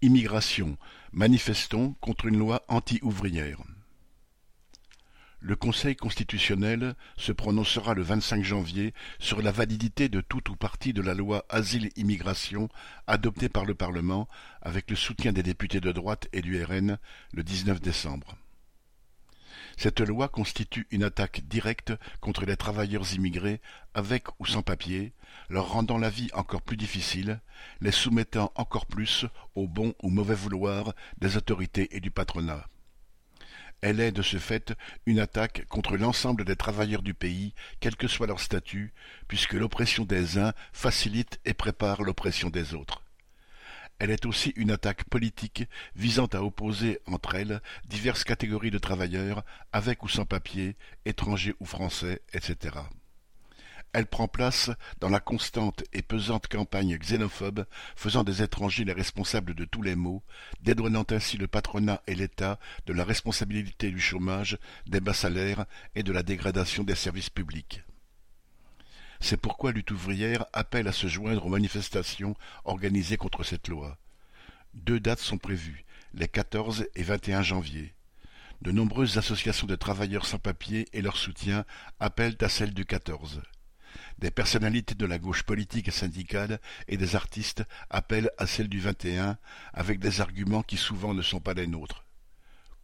Immigration, manifestons contre une loi anti-ouvrière. Le Conseil constitutionnel se prononcera le vingt-cinq janvier sur la validité de tout ou partie de la loi Asile-Immigration adoptée par le Parlement avec le soutien des députés de droite et du RN le 19 décembre. Cette loi constitue une attaque directe contre les travailleurs immigrés avec ou sans papier, leur rendant la vie encore plus difficile, les soumettant encore plus au bon ou mauvais vouloir des autorités et du patronat. Elle est de ce fait une attaque contre l'ensemble des travailleurs du pays, quel que soit leur statut, puisque l'oppression des uns facilite et prépare l'oppression des autres. Elle est aussi une attaque politique visant à opposer entre elles diverses catégories de travailleurs, avec ou sans papier, étrangers ou français, etc. Elle prend place dans la constante et pesante campagne xénophobe faisant des étrangers les responsables de tous les maux, dédouanant ainsi le patronat et l'État de la responsabilité du chômage, des bas salaires et de la dégradation des services publics. C'est pourquoi Lutte ouvrière appelle à se joindre aux manifestations organisées contre cette loi. Deux dates sont prévues, les 14 et 21 janvier. De nombreuses associations de travailleurs sans papier et leur soutien appellent à celle du 14. Des personnalités de la gauche politique et syndicale et des artistes appellent à celle du 21 avec des arguments qui souvent ne sont pas les nôtres.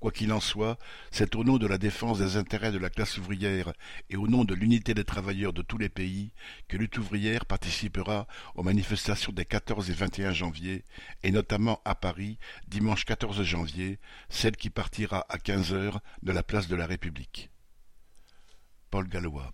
Quoi qu'il en soit, c'est au nom de la défense des intérêts de la classe ouvrière et au nom de l'unité des travailleurs de tous les pays que Lutte ouvrière participera aux manifestations des 14 et 21 janvier, et notamment à Paris, dimanche 14 janvier, celle qui partira à 15 heures de la place de la République. Paul Gallois